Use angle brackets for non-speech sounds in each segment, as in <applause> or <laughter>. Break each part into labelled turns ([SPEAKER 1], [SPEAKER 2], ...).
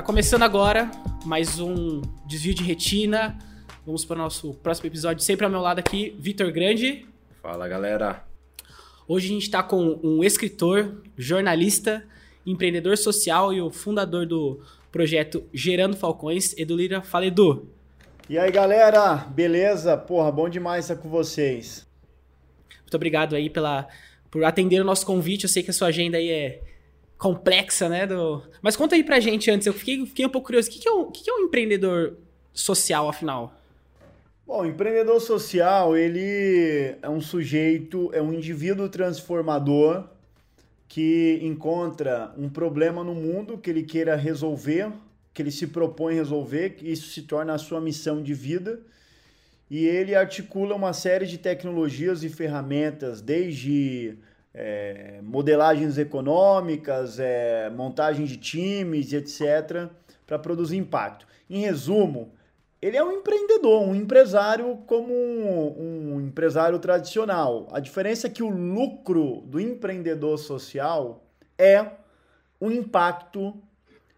[SPEAKER 1] Tá começando agora mais um desvio de retina. Vamos para o nosso próximo episódio. Sempre ao meu lado aqui, Vitor Grande.
[SPEAKER 2] Fala, galera.
[SPEAKER 1] Hoje a gente está com um escritor, jornalista, empreendedor social e o fundador do projeto Gerando Falcões, Edu Lira. Fala, Edu.
[SPEAKER 3] E aí, galera? Beleza? Porra, bom demais estar com vocês.
[SPEAKER 1] Muito obrigado aí pela, por atender o nosso convite. Eu sei que a sua agenda aí é complexa, né? Do... Mas conta aí pra gente antes, eu fiquei, fiquei um pouco curioso. O que, que, é, um, que, que é um empreendedor social, afinal?
[SPEAKER 3] Bom, empreendedor social, ele é um sujeito, é um indivíduo transformador que encontra um problema no mundo que ele queira resolver, que ele se propõe resolver, que isso se torna a sua missão de vida. E ele articula uma série de tecnologias e ferramentas, desde é, modelagens econômicas, é, montagem de times etc., para produzir impacto. Em resumo, ele é um empreendedor, um empresário como um, um, empresário tradicional. A diferença é que o lucro do empreendedor social é o impacto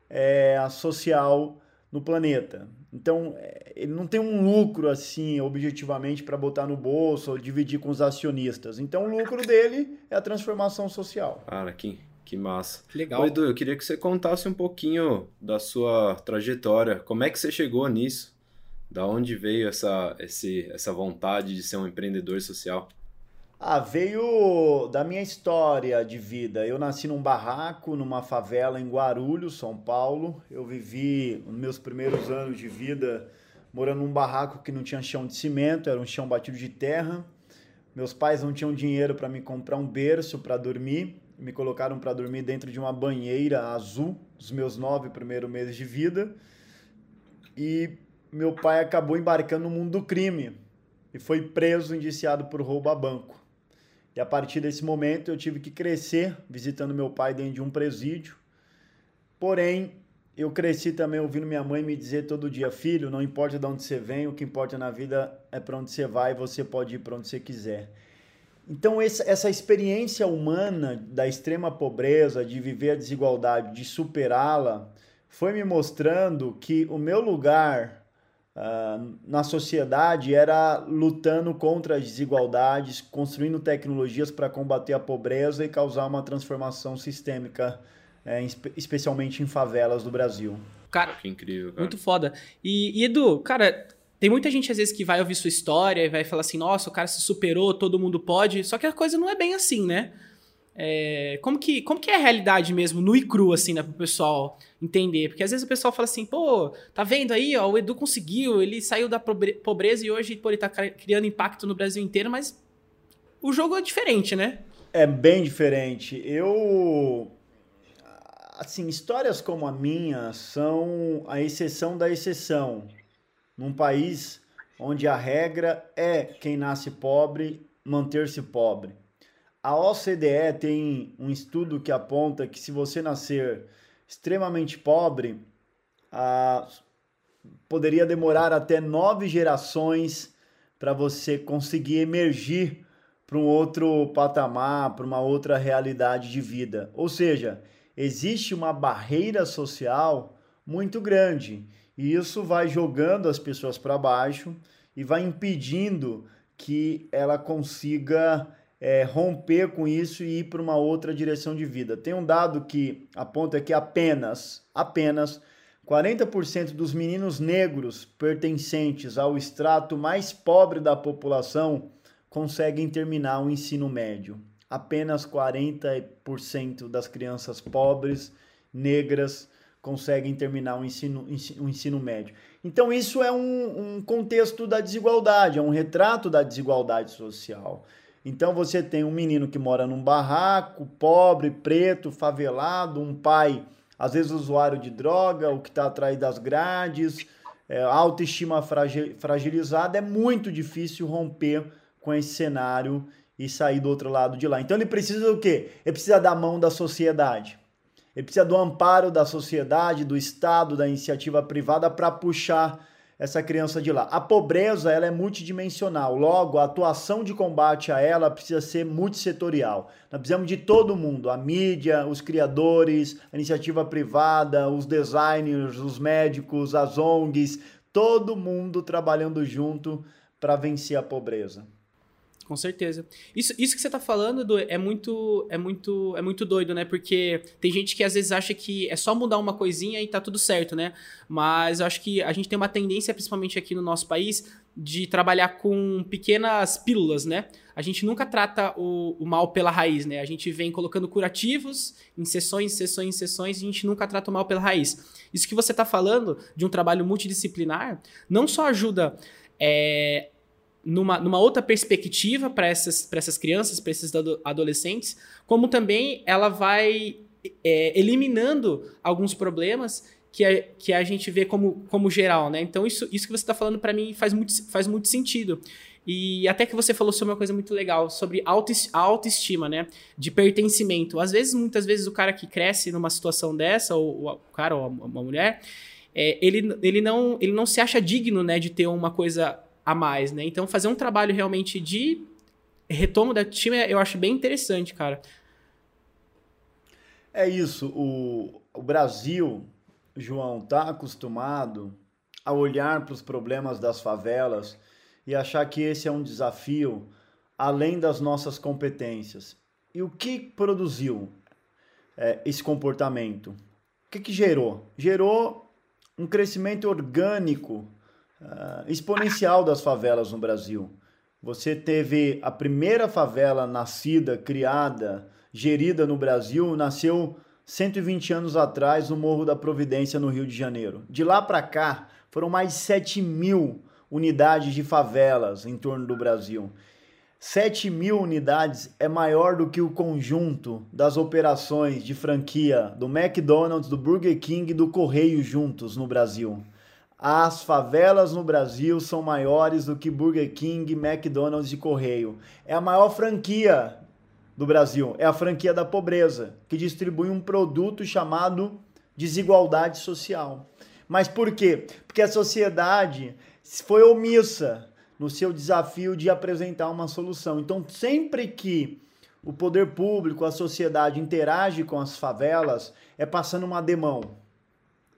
[SPEAKER 3] é, social no planeta. Então, é, ele não tem um lucro assim, objetivamente, para botar no bolso ou dividir com os acionistas. Então, o lucro dele é a transformação social.
[SPEAKER 2] Cara, que, que massa.
[SPEAKER 1] Que legal.
[SPEAKER 2] Oi, Edu, eu queria que você contasse um pouquinho da sua trajetória. Como é que você chegou nisso? Da onde veio essa, esse, essa vontade de ser um empreendedor social?
[SPEAKER 3] Ah, veio da minha história de vida. Eu nasci num barraco, numa favela em Guarulhos, São Paulo. Eu vivi os meus primeiros anos de vida morando num barraco que não tinha chão de cimento, era um chão batido de terra. Meus pais não tinham dinheiro para me comprar um berço para dormir. Me colocaram para dormir dentro de uma banheira azul, dos meus nove primeiros meses de vida. E meu pai acabou embarcando no mundo do crime e foi preso, indiciado por roubo a banco. E a partir desse momento eu tive que crescer visitando meu pai dentro de um presídio. Porém, eu cresci também ouvindo minha mãe me dizer todo dia: filho, não importa de onde você vem, o que importa na vida é para onde você vai você pode ir para onde você quiser. Então, essa experiência humana da extrema pobreza, de viver a desigualdade, de superá-la, foi me mostrando que o meu lugar uh, na sociedade era lutando contra as desigualdades, construindo tecnologias para combater a pobreza e causar uma transformação sistêmica, é, especialmente em favelas do Brasil.
[SPEAKER 1] Cara,
[SPEAKER 2] que incrível. Cara.
[SPEAKER 1] Muito foda. E, e, Edu, cara, tem muita gente às vezes que vai ouvir sua história e vai falar assim: nossa, o cara se superou, todo mundo pode. Só que a coisa não é bem assim, né? É, como, que, como que é a realidade mesmo, no e cru, assim, né, pro pessoal entender? Porque às vezes o pessoal fala assim, pô, tá vendo aí, ó, o Edu conseguiu, ele saiu da pobreza e hoje, pô, ele tá criando impacto no Brasil inteiro, mas o jogo é diferente, né?
[SPEAKER 3] É bem diferente. Eu. Assim, histórias como a minha são a exceção da exceção. Num país onde a regra é quem nasce pobre manter-se pobre. A OCDE tem um estudo que aponta que se você nascer extremamente pobre, ah, poderia demorar até nove gerações para você conseguir emergir para um outro patamar, para uma outra realidade de vida. Ou seja, existe uma barreira social muito grande e isso vai jogando as pessoas para baixo e vai impedindo que ela consiga é, romper com isso e ir para uma outra direção de vida. Tem um dado que aponta que apenas, apenas 40% dos meninos negros pertencentes ao extrato mais pobre da população conseguem terminar o ensino médio. Apenas 40% das crianças pobres, negras, conseguem terminar o ensino, o ensino médio. Então, isso é um, um contexto da desigualdade, é um retrato da desigualdade social. Então você tem um menino que mora num barraco, pobre, preto, favelado, um pai, às vezes usuário de droga, o que está atrás das grades, é, autoestima fragilizada, é muito difícil romper com esse cenário e sair do outro lado de lá. Então ele precisa do quê? Ele precisa da mão da sociedade. Ele precisa do amparo da sociedade, do Estado, da iniciativa privada para puxar essa criança de lá. A pobreza ela é multidimensional, logo a atuação de combate a ela precisa ser multissetorial. Nós precisamos de todo mundo, a mídia, os criadores, a iniciativa privada, os designers, os médicos, as ONGs, todo mundo trabalhando junto para vencer a pobreza.
[SPEAKER 1] Com certeza. Isso, isso que você tá falando, Edu, é muito, é muito, é muito doido, né? Porque tem gente que às vezes acha que é só mudar uma coisinha e tá tudo certo, né? Mas eu acho que a gente tem uma tendência, principalmente aqui no nosso país, de trabalhar com pequenas pílulas, né? A gente nunca trata o, o mal pela raiz, né? A gente vem colocando curativos em sessões, sessões, sessões, e a gente nunca trata o mal pela raiz. Isso que você tá falando de um trabalho multidisciplinar não só ajuda é, numa, numa outra perspectiva para essas, essas crianças, para esses adolescentes, como também ela vai é, eliminando alguns problemas que a, que a gente vê como, como geral, né? Então, isso, isso que você está falando para mim faz muito, faz muito sentido. E até que você falou sobre uma coisa muito legal, sobre autoestima, né? De pertencimento. Às vezes, muitas vezes, o cara que cresce numa situação dessa, ou, ou o cara ou uma mulher, é, ele, ele, não, ele não se acha digno, né? De ter uma coisa a mais, né? Então, fazer um trabalho realmente de retomo da time eu acho bem interessante, cara.
[SPEAKER 3] É isso. O, o Brasil, João, tá acostumado a olhar para os problemas das favelas e achar que esse é um desafio além das nossas competências. E o que produziu é, esse comportamento? O que, que gerou? Gerou um crescimento orgânico uh, exponencial das favelas no Brasil. Você teve a primeira favela nascida, criada, gerida no Brasil, nasceu 120 anos atrás no Morro da Providência, no Rio de Janeiro. De lá para cá, foram mais de 7 mil unidades de favelas em torno do Brasil. 7 mil unidades é maior do que o conjunto das operações de franquia do McDonald's, do Burger King e do Correio juntos no Brasil. As favelas no Brasil são maiores do que Burger King, McDonald's e Correio. É a maior franquia do Brasil, é a franquia da pobreza, que distribui um produto chamado desigualdade social. Mas por quê? Porque a sociedade foi omissa no seu desafio de apresentar uma solução. Então, sempre que o poder público, a sociedade interage com as favelas, é passando uma demão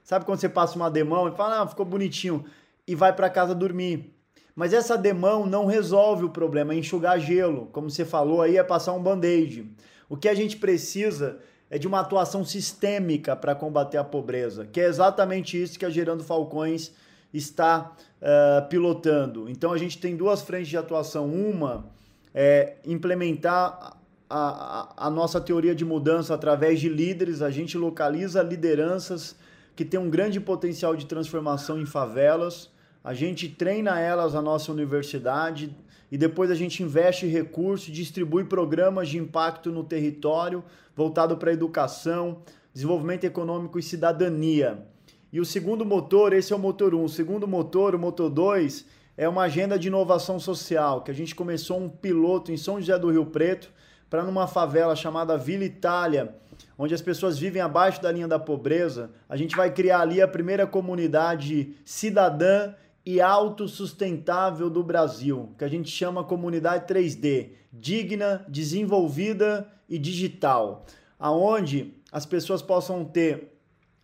[SPEAKER 3] Sabe quando você passa uma demão e fala, ah, ficou bonitinho, e vai para casa dormir. Mas essa demão não resolve o problema, é enxugar gelo. Como você falou aí, é passar um band-aid. O que a gente precisa é de uma atuação sistêmica para combater a pobreza, que é exatamente isso que a Gerando Falcões está uh, pilotando. Então a gente tem duas frentes de atuação. Uma é implementar a, a, a nossa teoria de mudança através de líderes, a gente localiza lideranças que tem um grande potencial de transformação em favelas. A gente treina elas na nossa universidade e depois a gente investe recursos, distribui programas de impacto no território voltado para educação, desenvolvimento econômico e cidadania. E o segundo motor, esse é o motor 1. Um. O segundo motor, o motor 2, é uma agenda de inovação social, que a gente começou um piloto em São José do Rio Preto, para numa favela chamada Vila Itália, onde as pessoas vivem abaixo da linha da pobreza, a gente vai criar ali a primeira comunidade cidadã e autossustentável do Brasil, que a gente chama comunidade 3D, digna, desenvolvida e digital, aonde as pessoas possam ter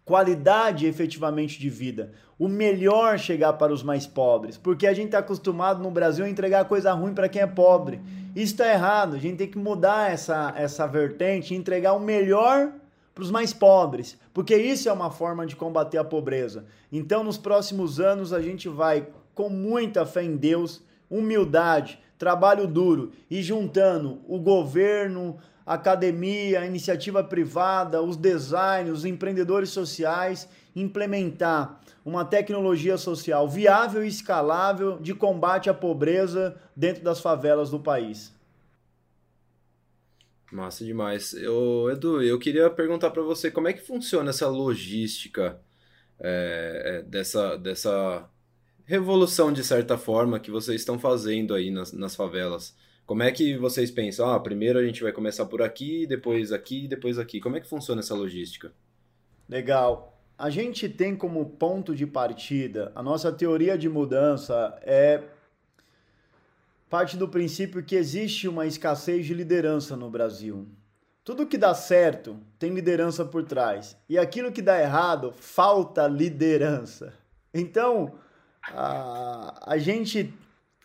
[SPEAKER 3] qualidade efetivamente de vida. O melhor chegar para os mais pobres, porque a gente está acostumado no Brasil a entregar coisa ruim para quem é pobre. Isso está errado. A gente tem que mudar essa, essa vertente e entregar o melhor para os mais pobres, porque isso é uma forma de combater a pobreza. Então, nos próximos anos, a gente vai, com muita fé em Deus, humildade, trabalho duro e juntando o governo, academia, iniciativa privada, os designers, os empreendedores sociais, implementar uma tecnologia social viável e escalável de combate à pobreza dentro das favelas do país.
[SPEAKER 2] Massa demais. Eu, Edu, eu queria perguntar para você como é que funciona essa logística é, dessa, dessa revolução, de certa forma, que vocês estão fazendo aí nas, nas favelas. Como é que vocês pensam? Ah, primeiro a gente vai começar por aqui, depois aqui, depois aqui. Como é que funciona essa logística?
[SPEAKER 3] Legal a gente tem como ponto de partida, a nossa teoria de mudança é parte do princípio que existe uma escassez de liderança no Brasil. Tudo que dá certo tem liderança por trás. E aquilo que dá errado, falta liderança. Então, a, a gente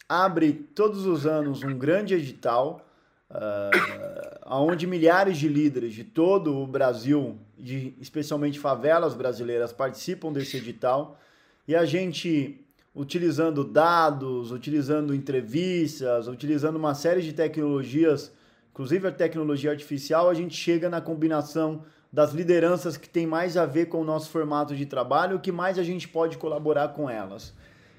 [SPEAKER 3] abre todos os anos um grande edital, uh, onde milhares de líderes de todo o Brasil, de, especialmente favelas brasileiras, participam desse edital. E a gente, utilizando dados, utilizando entrevistas, utilizando uma série de tecnologias inclusive a tecnologia artificial, a gente chega na combinação das lideranças que tem mais a ver com o nosso formato de trabalho, o que mais a gente pode colaborar com elas.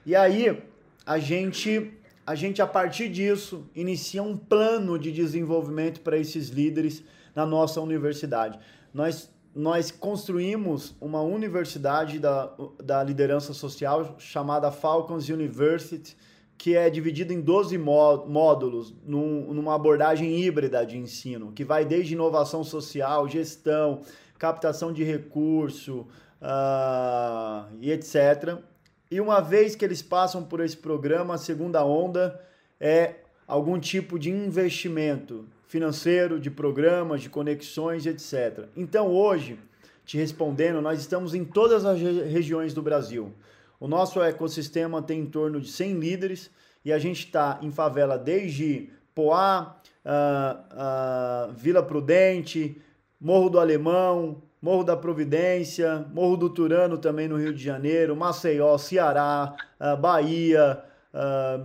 [SPEAKER 3] E aí, a gente a gente a partir disso inicia um plano de desenvolvimento para esses líderes na nossa universidade. Nós nós construímos uma universidade da, da liderança social chamada Falcons University, que é dividido em 12 módulos, num, numa abordagem híbrida de ensino, que vai desde inovação social, gestão, captação de recurso uh, e etc. E uma vez que eles passam por esse programa, a segunda onda é algum tipo de investimento financeiro, de programas, de conexões, etc. Então hoje, te respondendo, nós estamos em todas as regiões do Brasil. O nosso ecossistema tem em torno de 100 líderes e a gente está em favela desde Poá, uh, uh, Vila Prudente, Morro do Alemão, Morro da Providência, Morro do Turano também no Rio de Janeiro, Maceió, Ceará, uh, Bahia,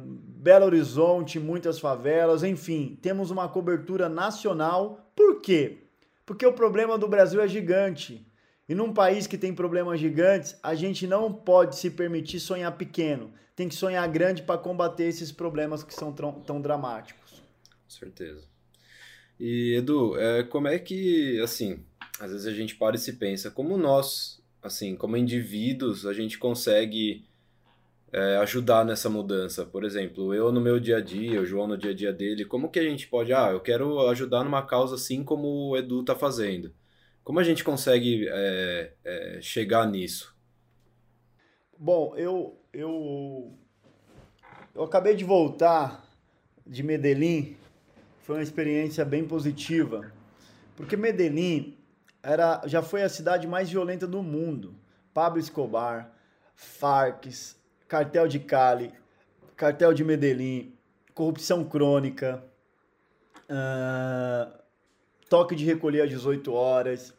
[SPEAKER 3] Belo Horizonte, muitas favelas, enfim, temos uma cobertura nacional. Por quê? Porque o problema do Brasil é gigante. E num país que tem problemas gigantes, a gente não pode se permitir sonhar pequeno. Tem que sonhar grande para combater esses problemas que são tão, tão dramáticos.
[SPEAKER 2] Com certeza. E Edu, é, como é que, assim, às vezes a gente para e se pensa, como nós, assim, como indivíduos, a gente consegue é, ajudar nessa mudança? Por exemplo, eu no meu dia a dia, o João no dia a dia dele, como que a gente pode, ah, eu quero ajudar numa causa assim como o Edu está fazendo. Como a gente consegue é, é, chegar nisso?
[SPEAKER 3] Bom, eu, eu, eu acabei de voltar de Medellín, foi uma experiência bem positiva, porque Medellín era, já foi a cidade mais violenta do mundo. Pablo Escobar, Farc, Cartel de Cali, Cartel de Medellín, corrupção crônica, uh, toque de recolher às 18 horas.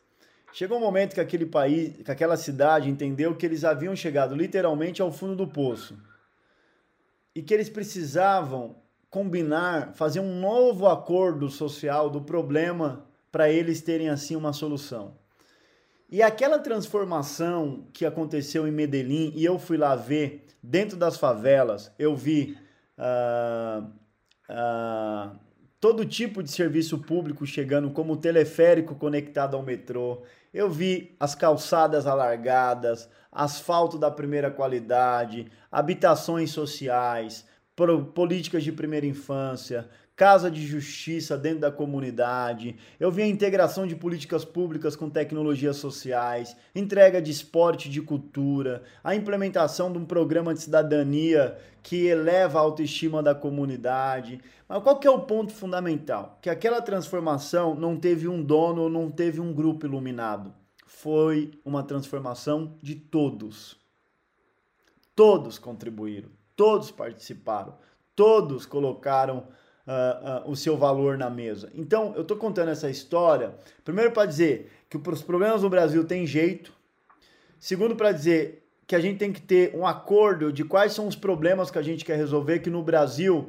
[SPEAKER 3] Chegou um momento que aquele país, que aquela cidade entendeu que eles haviam chegado literalmente ao fundo do poço e que eles precisavam combinar, fazer um novo acordo social do problema para eles terem assim uma solução. E aquela transformação que aconteceu em Medellín, e eu fui lá ver, dentro das favelas, eu vi uh, uh, todo tipo de serviço público chegando, como o teleférico conectado ao metrô. Eu vi as calçadas alargadas, asfalto da primeira qualidade, habitações sociais, políticas de primeira infância, casa de justiça dentro da comunidade. Eu vi a integração de políticas públicas com tecnologias sociais, entrega de esporte de cultura, a implementação de um programa de cidadania que eleva a autoestima da comunidade. Mas qual que é o ponto fundamental? Que aquela transformação não teve um dono, não teve um grupo iluminado. Foi uma transformação de todos. Todos contribuíram, todos participaram, todos colocaram uh, uh, o seu valor na mesa. Então, eu estou contando essa história, primeiro para dizer que os problemas no Brasil têm jeito, segundo para dizer que a gente tem que ter um acordo de quais são os problemas que a gente quer resolver, que no Brasil,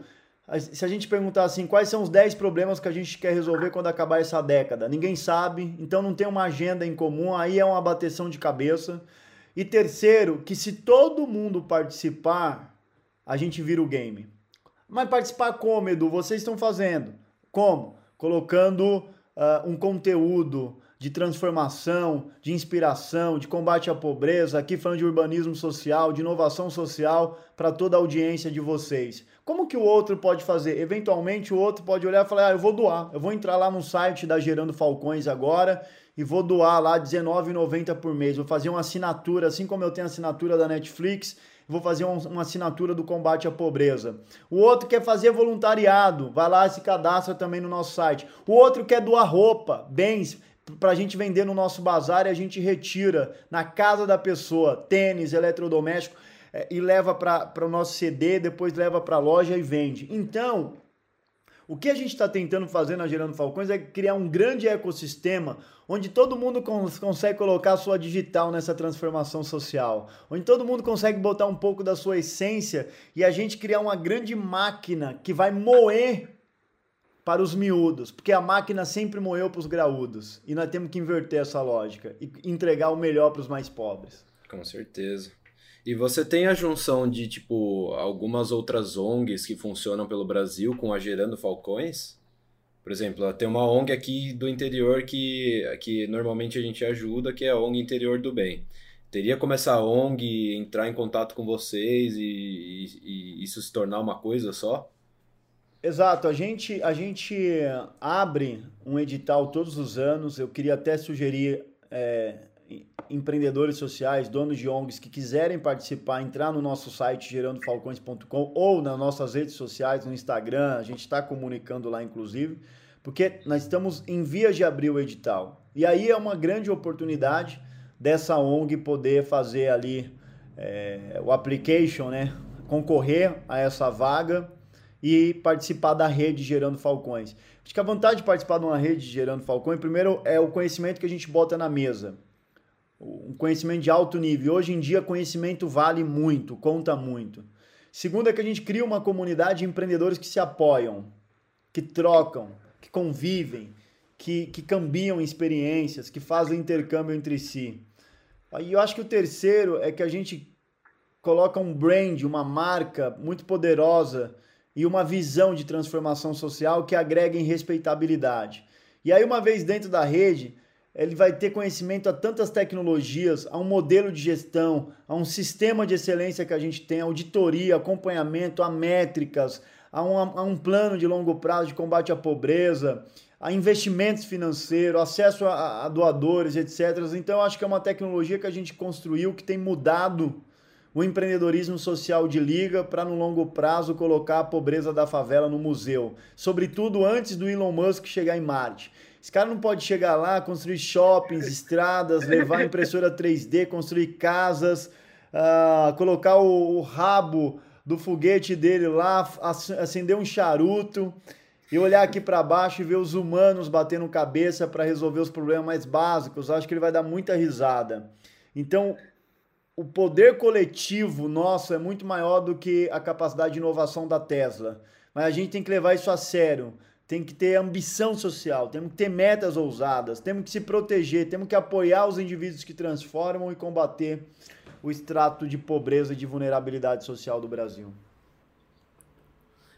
[SPEAKER 3] se a gente perguntar assim, quais são os 10 problemas que a gente quer resolver quando acabar essa década? Ninguém sabe, então não tem uma agenda em comum, aí é uma bateção de cabeça. E terceiro, que se todo mundo participar, a gente vira o game. Mas participar como, Edu? Vocês estão fazendo. Como? Colocando uh, um conteúdo de transformação, de inspiração, de combate à pobreza, aqui falando de urbanismo social, de inovação social para toda a audiência de vocês. Como que o outro pode fazer? Eventualmente o outro pode olhar e falar: ah, eu vou doar, eu vou entrar lá no site da Gerando Falcões agora e vou doar lá R$19,90 por mês. Vou fazer uma assinatura, assim como eu tenho a assinatura da Netflix, vou fazer uma assinatura do combate à pobreza. O outro quer fazer voluntariado, vai lá e se cadastra também no nosso site. O outro quer doar roupa, bens, para a gente vender no nosso bazar e a gente retira na casa da pessoa tênis, eletrodoméstico é, e leva para o nosso CD, depois leva para a loja e vende. Então, o que a gente está tentando fazer na Gerando Falcões é criar um grande ecossistema onde todo mundo cons consegue colocar a sua digital nessa transformação social, onde todo mundo consegue botar um pouco da sua essência e a gente criar uma grande máquina que vai moer para os miúdos, porque a máquina sempre moeu para os graúdos e nós temos que inverter essa lógica e entregar o melhor para os mais pobres.
[SPEAKER 2] Com certeza. E você tem a junção de, tipo, algumas outras ONGs que funcionam pelo Brasil com a Gerando Falcões? Por exemplo, tem uma ONG aqui do interior que, que normalmente a gente ajuda, que é a ONG Interior do Bem. Teria como essa ONG entrar em contato com vocês e, e, e isso se tornar uma coisa só?
[SPEAKER 3] Exato, a gente, a gente abre um edital todos os anos. Eu queria até sugerir é, empreendedores sociais, donos de ONGs que quiserem participar, entrar no nosso site gerandofalcões.com ou nas nossas redes sociais, no Instagram, a gente está comunicando lá inclusive, porque nós estamos em vias de abrir o edital. E aí é uma grande oportunidade dessa ONG poder fazer ali é, o application, né? Concorrer a essa vaga e participar da rede Gerando Falcões. Acho que a vantagem de participar de uma rede Gerando Falcões, primeiro, é o conhecimento que a gente bota na mesa um conhecimento de alto nível. Hoje em dia, conhecimento vale muito, conta muito. Segundo é que a gente cria uma comunidade de empreendedores que se apoiam, que trocam, que convivem, que, que cambiam experiências, que fazem intercâmbio entre si. E eu acho que o terceiro é que a gente coloca um brand, uma marca muito poderosa e uma visão de transformação social que agrega em respeitabilidade. E aí, uma vez dentro da rede, ele vai ter conhecimento a tantas tecnologias, a um modelo de gestão, a um sistema de excelência que a gente tem, auditoria, acompanhamento, a métricas, a um, a um plano de longo prazo de combate à pobreza, a investimentos financeiros, acesso a, a doadores, etc. Então, acho que é uma tecnologia que a gente construiu que tem mudado o empreendedorismo social de liga para no longo prazo colocar a pobreza da favela no museu, sobretudo antes do Elon Musk chegar em Marte. Esse cara não pode chegar lá, construir shoppings, estradas, levar impressora 3D, construir casas, uh, colocar o, o, rabo do foguete dele lá, acender um charuto e olhar aqui para baixo e ver os humanos batendo cabeça para resolver os problemas mais básicos. Acho que ele vai dar muita risada. Então, o poder coletivo nosso é muito maior do que a capacidade de inovação da Tesla. Mas a gente tem que levar isso a sério tem que ter ambição social, temos que ter metas ousadas, temos que se proteger, temos que apoiar os indivíduos que transformam e combater o extrato de pobreza e de vulnerabilidade social do Brasil.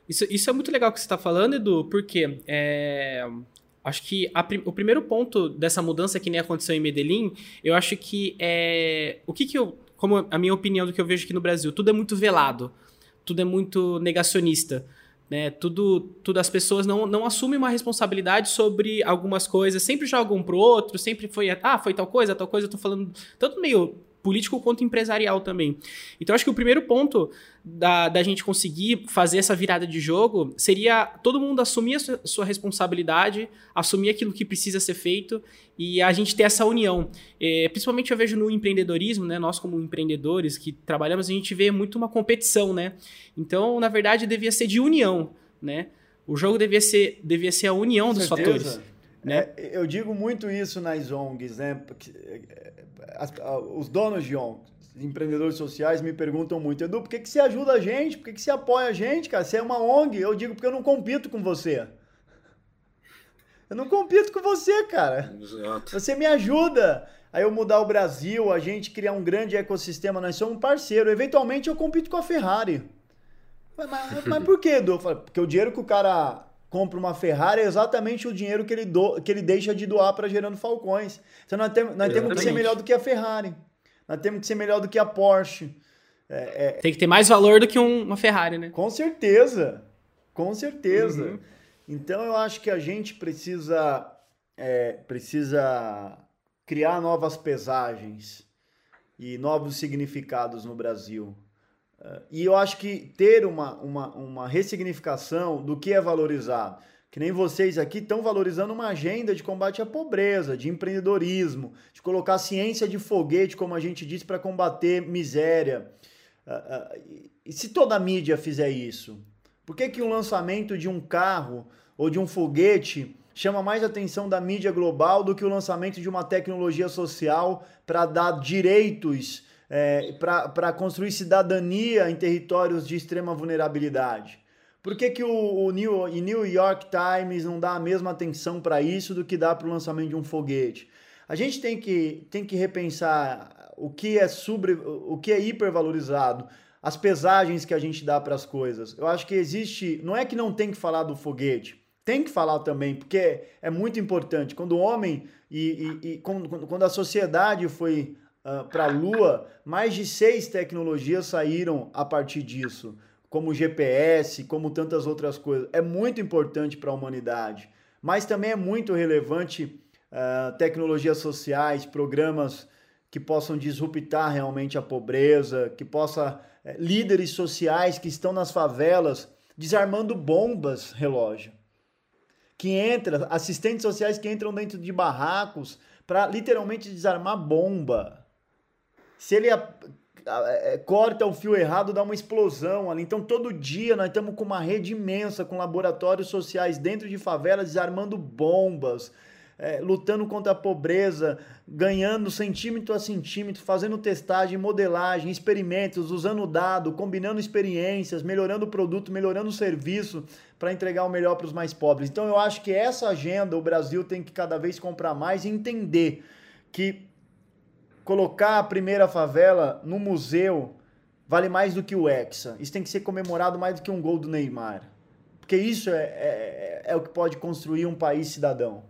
[SPEAKER 1] Isso, isso é muito legal que você está falando, Edu, porque é, acho que a, o primeiro ponto dessa mudança que nem aconteceu em Medellín, eu acho que é. O que, que eu. Como a minha opinião do que eu vejo aqui no Brasil, tudo é muito velado, tudo é muito negacionista. Né? Tudo, tudo as pessoas não, não assumem uma responsabilidade sobre algumas coisas, sempre jogam pro outro, sempre foi, ah, foi tal coisa, tal coisa, eu tô falando tanto meio político quanto empresarial também. Então, acho que o primeiro ponto da, da gente conseguir fazer essa virada de jogo seria todo mundo assumir a sua, sua responsabilidade, assumir aquilo que precisa ser feito e a gente ter essa união. É, principalmente eu vejo no empreendedorismo, né? Nós, como empreendedores que trabalhamos, a gente vê muito uma competição, né? Então, na verdade, devia ser de união, né? O jogo devia ser, devia ser a união dos fatores. Né?
[SPEAKER 3] É, eu digo muito isso nas ONGs, né? As, os donos de ONGs, empreendedores sociais, me perguntam muito, Edu, por que, que você ajuda a gente? Por que, que você apoia a gente, cara? Você é uma ONG? Eu digo, porque eu não compito com você. Eu não compito com você, cara. Exato. Você me ajuda a eu mudar o Brasil, a gente criar um grande ecossistema, nós somos um parceiro. Eventualmente eu compito com a Ferrari. Mas, mas, mas por quê, Edu? Porque o dinheiro que o cara compra uma Ferrari é exatamente o dinheiro que ele, do, que ele deixa de doar para Gerando Falcões. Então nós, tem, nós temos que ser melhor do que a Ferrari. Nós temos que ser melhor do que a Porsche.
[SPEAKER 1] É, é... Tem que ter mais valor do que um, uma Ferrari, né?
[SPEAKER 3] Com certeza. Com certeza. Uhum. Então eu acho que a gente precisa, é, precisa criar novas pesagens e novos significados no Brasil. Uh, e eu acho que ter uma, uma, uma ressignificação do que é valorizado que nem vocês aqui estão valorizando uma agenda de combate à pobreza, de empreendedorismo, de colocar ciência de foguete, como a gente disse, para combater miséria. Ah, ah, e se toda a mídia fizer isso? Por que, que um lançamento de um carro ou de um foguete chama mais atenção da mídia global do que o lançamento de uma tecnologia social para dar direitos, é, para construir cidadania em territórios de extrema vulnerabilidade? Por que, que o, o New, New York Times não dá a mesma atenção para isso do que dá para o lançamento de um foguete? A gente tem que, tem que repensar o que é sobre, o que é hipervalorizado, as pesagens que a gente dá para as coisas. Eu acho que existe, não é que não tem que falar do foguete, tem que falar também, porque é muito importante. Quando o homem e, e, e quando, quando a sociedade foi uh, para a Lua, mais de seis tecnologias saíram a partir disso como GPS, como tantas outras coisas. É muito importante para a humanidade, mas também é muito relevante uh, tecnologias sociais, programas que possam disruptar realmente a pobreza, que possa uh, líderes sociais que estão nas favelas desarmando bombas relógio, que entra assistentes sociais que entram dentro de barracos para literalmente desarmar bomba. Se ele é, é, corta o fio errado, dá uma explosão ali. Então, todo dia nós estamos com uma rede imensa, com laboratórios sociais dentro de favelas, desarmando bombas, é, lutando contra a pobreza, ganhando centímetro a centímetro, fazendo testagem, modelagem, experimentos, usando dado, combinando experiências, melhorando o produto, melhorando o serviço para entregar o melhor para os mais pobres. Então, eu acho que essa agenda o Brasil tem que cada vez comprar mais e entender que colocar a primeira favela no museu vale mais do que o Hexa. Isso tem que ser comemorado mais do que um gol do Neymar. Porque isso é, é, é o que pode construir um país cidadão.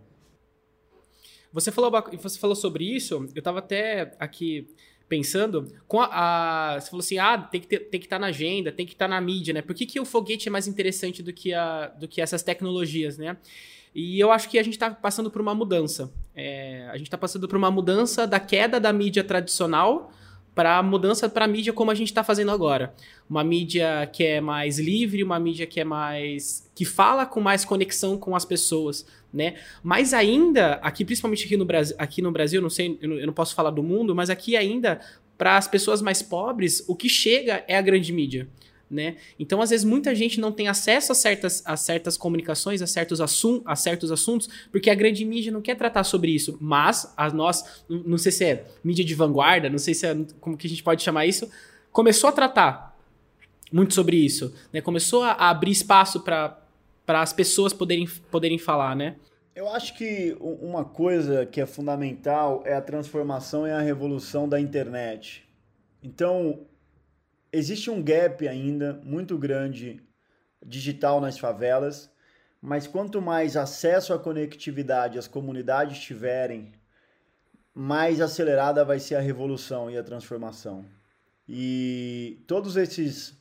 [SPEAKER 1] Você falou, você falou sobre isso, eu estava até aqui pensando, com a, a, você falou assim, ah, tem que, tem que estar tá na agenda, tem que estar tá na mídia, né? Por que, que o foguete é mais interessante do que, a, do que essas tecnologias, né? E eu acho que a gente está passando por uma mudança. É, a gente está passando por uma mudança da queda da mídia tradicional para a mudança para a mídia como a gente está fazendo agora. Uma mídia que é mais livre, uma mídia que é mais. que fala com mais conexão com as pessoas. Né? Mas ainda, aqui, principalmente aqui no Brasil, aqui no Brasil, não sei, eu não, eu não posso falar do mundo, mas aqui ainda, para as pessoas mais pobres, o que chega é a grande mídia né? Então, às vezes, muita gente não tem acesso a certas, a certas comunicações, a certos, assum a certos assuntos, porque a grande mídia não quer tratar sobre isso. Mas, a nós, não sei se é mídia de vanguarda, não sei se é como que a gente pode chamar isso, começou a tratar muito sobre isso, né? Começou a, abrir espaço para as pessoas poderem, poderem falar, né?
[SPEAKER 3] Eu acho que uma coisa que é fundamental é a transformação e a revolução da internet. Então, existe um gap ainda muito grande digital nas favelas, mas quanto mais acesso à conectividade as comunidades tiverem, mais acelerada vai ser a revolução e a transformação. E todos esses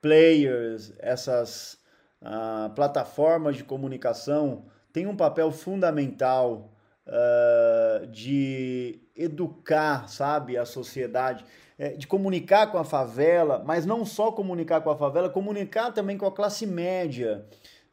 [SPEAKER 3] players, essas uh, plataformas de comunicação têm um papel fundamental uh, de educar, sabe, a sociedade de comunicar com a favela, mas não só comunicar com a favela, comunicar também com a classe média,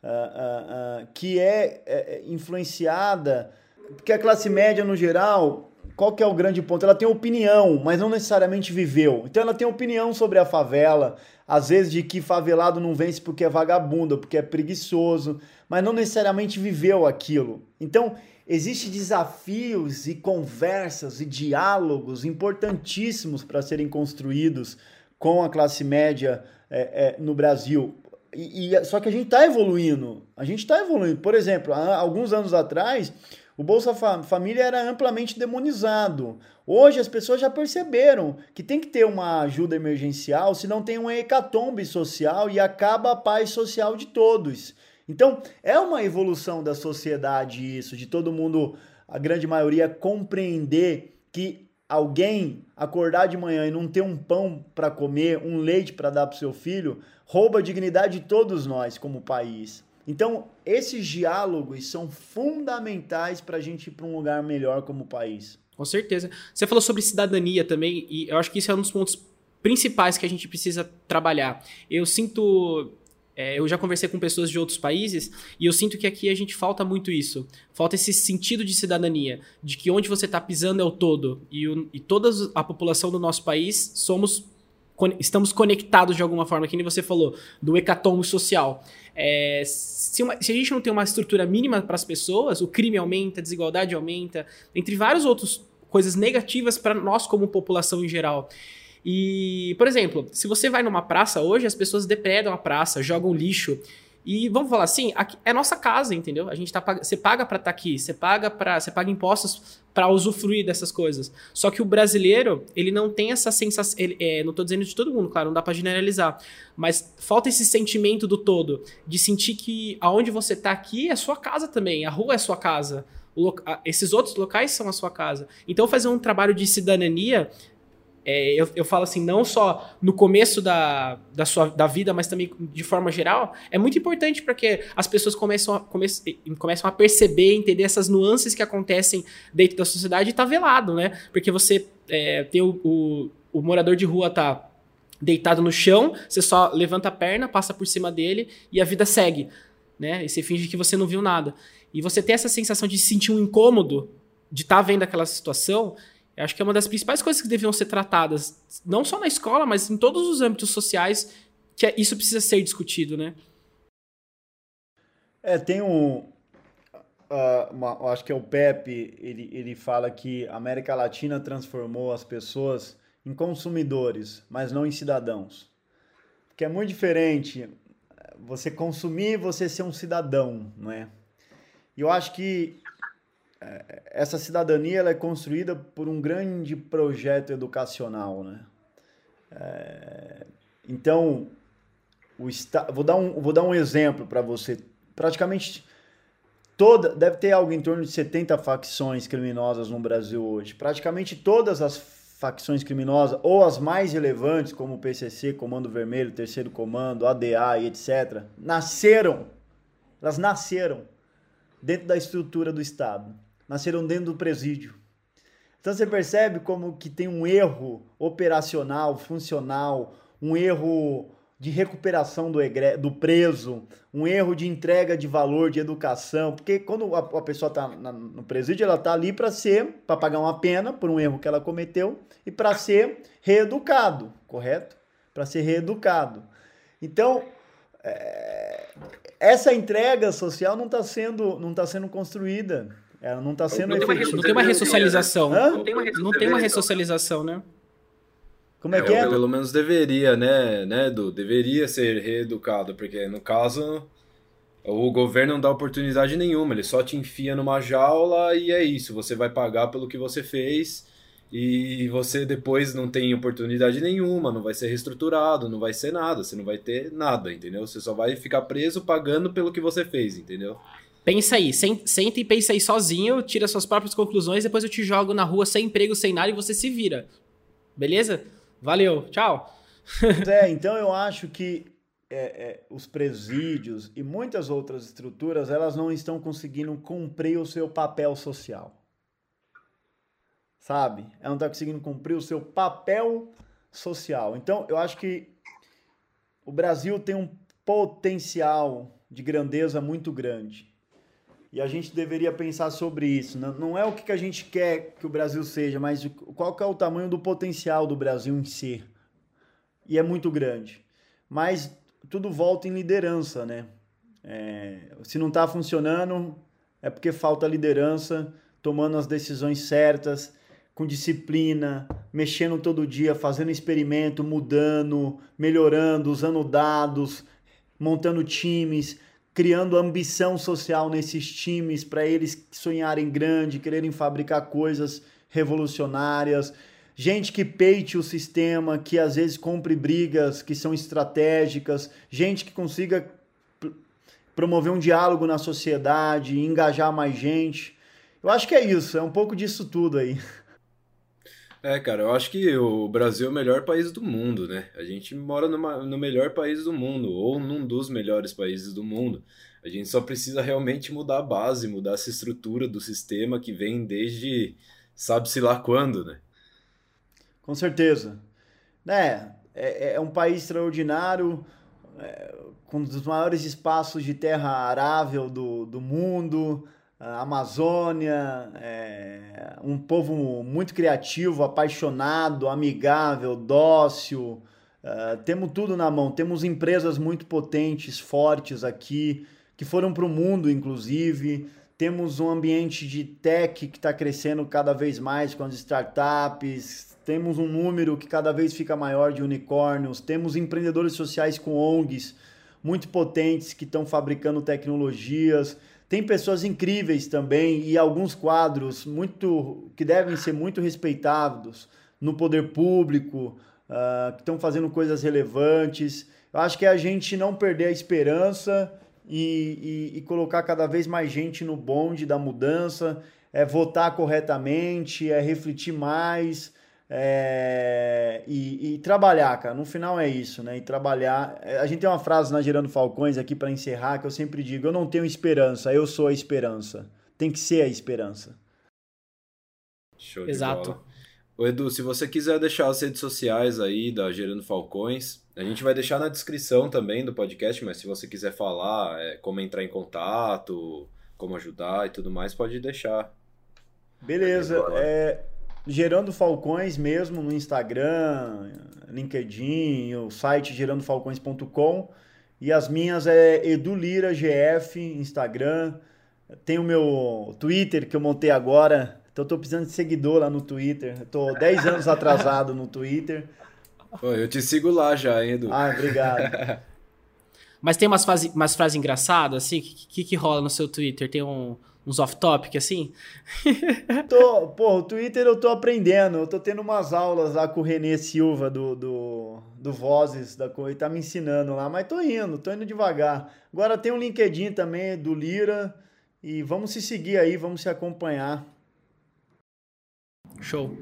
[SPEAKER 3] uh, uh, uh, que é, é, influenciada, porque a classe média no geral, qual que é o grande ponto? Ela tem opinião, mas não necessariamente viveu. Então ela tem opinião sobre a favela, às vezes de que favelado não vence porque é vagabundo, porque é preguiçoso, mas não necessariamente viveu aquilo. Então Existem desafios e conversas e diálogos importantíssimos para serem construídos com a classe média é, é, no Brasil. E, e, só que a gente está evoluindo. A gente está evoluindo. Por exemplo, há alguns anos atrás, o Bolsa Família era amplamente demonizado. Hoje as pessoas já perceberam que tem que ter uma ajuda emergencial, se não tem uma hecatombe social e acaba a paz social de todos. Então, é uma evolução da sociedade isso, de todo mundo, a grande maioria, compreender que alguém acordar de manhã e não ter um pão para comer, um leite para dar para seu filho, rouba a dignidade de todos nós como país. Então, esses diálogos são fundamentais para a gente ir para um lugar melhor como país.
[SPEAKER 1] Com certeza. Você falou sobre cidadania também, e eu acho que isso é um dos pontos principais que a gente precisa trabalhar. Eu sinto. É, eu já conversei com pessoas de outros países e eu sinto que aqui a gente falta muito isso. Falta esse sentido de cidadania, de que onde você está pisando é o todo. E, o, e toda a população do nosso país somos estamos conectados de alguma forma, que nem você falou, do hecatombe social. É, se, uma, se, a gente não tem uma estrutura mínima para as pessoas, o crime aumenta, a desigualdade aumenta, entre várias outras coisas negativas para nós como população em geral. E, por exemplo, se você vai numa praça hoje, as pessoas depredam a praça, jogam lixo. E vamos falar assim, aqui é nossa casa, entendeu? A gente tá você paga para estar tá aqui, você paga para, você paga impostos para usufruir dessas coisas. Só que o brasileiro, ele não tem essa sensação, ele, é, não tô dizendo de todo mundo, claro, não dá para generalizar, mas falta esse sentimento do todo, de sentir que aonde você tá aqui é sua casa também, a rua é sua casa. esses outros locais são a sua casa. Então, fazer um trabalho de cidadania é, eu, eu falo assim, não só no começo da, da sua da vida, mas também de forma geral, é muito importante para que as pessoas começam a, come, começam a perceber, entender essas nuances que acontecem dentro da sociedade e tá velado, né? Porque você é, tem o, o, o morador de rua tá deitado no chão, você só levanta a perna, passa por cima dele e a vida segue, né? E você finge que você não viu nada. E você tem essa sensação de sentir um incômodo de estar tá vendo aquela situação, eu acho que é uma das principais coisas que deviam ser tratadas, não só na escola, mas em todos os âmbitos sociais, que é, isso precisa ser discutido, né?
[SPEAKER 3] É, tem um. Uh, uma, acho que é o Pepe, ele, ele fala que a América Latina transformou as pessoas em consumidores, mas não em cidadãos. Que é muito diferente você consumir e você ser um cidadão, não é? E eu acho que essa cidadania ela é construída por um grande projeto educacional, né? É, então, o vou dar um vou dar um exemplo para você. Praticamente toda deve ter algo em torno de 70 facções criminosas no Brasil hoje. Praticamente todas as facções criminosas ou as mais relevantes, como o PCC, Comando Vermelho, Terceiro Comando, ADA e etc, nasceram. Elas nasceram dentro da estrutura do Estado nasceram dentro do presídio. Então você percebe como que tem um erro operacional, funcional, um erro de recuperação do, egre... do preso, um erro de entrega de valor de educação, porque quando a, a pessoa está no presídio, ela está ali para ser, para pagar uma pena por um erro que ela cometeu e para ser reeducado, correto? Para ser reeducado. Então, é... essa entrega social não está sendo, não tá sendo construída. Ela não está sendo
[SPEAKER 1] não, tem uma, não tem uma ressocialização. Não tem uma, não tem uma ressocialização, né?
[SPEAKER 3] Como é, é que é?
[SPEAKER 2] Pelo menos deveria, né, né, Edu? Deveria ser reeducado, porque no caso o governo não dá oportunidade nenhuma, ele só te enfia numa jaula e é isso. Você vai pagar pelo que você fez e você depois não tem oportunidade nenhuma, não vai ser reestruturado, não vai ser nada, você não vai ter nada, entendeu? Você só vai ficar preso pagando pelo que você fez, entendeu?
[SPEAKER 1] Pensa aí, senta e pensa aí sozinho, tira suas próprias conclusões, depois eu te jogo na rua sem emprego, sem nada e você se vira. Beleza? Valeu, tchau.
[SPEAKER 3] É, <laughs> então eu acho que é, é, os presídios e muitas outras estruturas, elas não estão conseguindo cumprir o seu papel social. Sabe? Ela não está conseguindo cumprir o seu papel social. Então, eu acho que o Brasil tem um potencial de grandeza muito grande. E a gente deveria pensar sobre isso. Não é o que a gente quer que o Brasil seja, mas qual é o tamanho do potencial do Brasil em si. E é muito grande. Mas tudo volta em liderança, né? É, se não está funcionando, é porque falta liderança, tomando as decisões certas, com disciplina, mexendo todo dia, fazendo experimento, mudando, melhorando, usando dados, montando times criando ambição social nesses times para eles sonharem grande, quererem fabricar coisas revolucionárias. Gente que peite o sistema, que às vezes compre brigas que são estratégicas, gente que consiga promover um diálogo na sociedade, engajar mais gente. Eu acho que é isso, é um pouco disso tudo aí.
[SPEAKER 2] É, cara, eu acho que o Brasil é o melhor país do mundo, né? A gente mora numa, no melhor país do mundo, ou num dos melhores países do mundo. A gente só precisa realmente mudar a base, mudar essa estrutura do sistema que vem desde, sabe-se lá quando, né?
[SPEAKER 3] Com certeza. É, é, é um país extraordinário, é, com um dos maiores espaços de terra arável do, do mundo, Amazônia, é, um povo muito criativo, apaixonado, amigável, dócil. Uh, temos tudo na mão, temos empresas muito potentes, fortes aqui, que foram para o mundo, inclusive. Temos um ambiente de tech que está crescendo cada vez mais com as startups. Temos um número que cada vez fica maior de unicórnios. Temos empreendedores sociais com ONGs muito potentes que estão fabricando tecnologias. Tem pessoas incríveis também e alguns quadros muito que devem ser muito respeitados no poder público, uh, que estão fazendo coisas relevantes. Eu acho que é a gente não perder a esperança e, e, e colocar cada vez mais gente no bonde da mudança, é votar corretamente, é refletir mais, é, e, e, trabalhar, cara. No final é isso, né? E trabalhar. É, a gente tem uma frase na Gerando Falcões aqui para encerrar que eu sempre digo: eu não tenho esperança, eu sou a esperança. Tem que ser a esperança.
[SPEAKER 2] Show de Exato. bola. Ô Edu, se você quiser deixar as redes sociais aí da Gerando Falcões, a gente vai deixar na descrição também do podcast, mas se você quiser falar é, como entrar em contato, como ajudar e tudo mais, pode deixar.
[SPEAKER 3] Beleza. É, Gerando Falcões mesmo no Instagram, LinkedIn, o site gerandofalcões.com. E as minhas é Edulira GF, Instagram. Tem o meu Twitter que eu montei agora. Então eu tô precisando de seguidor lá no Twitter. Eu tô 10 anos atrasado no Twitter.
[SPEAKER 2] Pô, eu te sigo lá já, hein, Edu.
[SPEAKER 3] Ah, obrigado. <laughs>
[SPEAKER 1] Mas tem umas, fase, umas frases engraçadas, assim? O que, que, que rola no seu Twitter? Tem um, uns off-topic assim? <laughs>
[SPEAKER 3] tô, pô, o Twitter eu tô aprendendo. Eu tô tendo umas aulas lá com o Renê Silva do, do, do Vozes, da coisa, tá me ensinando lá, mas tô indo, tô indo devagar. Agora tem um LinkedIn também do Lira e vamos se seguir aí, vamos se acompanhar.
[SPEAKER 1] Show.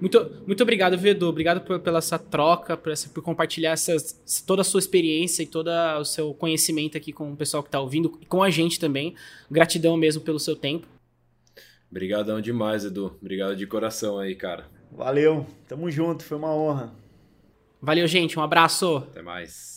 [SPEAKER 1] Muito, muito obrigado, Vedu. Obrigado por, pela essa troca, por, essa, por compartilhar essas, toda a sua experiência e todo o seu conhecimento aqui com o pessoal que está ouvindo e com a gente também. Gratidão mesmo pelo seu tempo.
[SPEAKER 2] Obrigadão demais, Edu. Obrigado de coração aí, cara.
[SPEAKER 3] Valeu. Tamo junto. Foi uma honra.
[SPEAKER 1] Valeu, gente. Um abraço.
[SPEAKER 2] Até mais.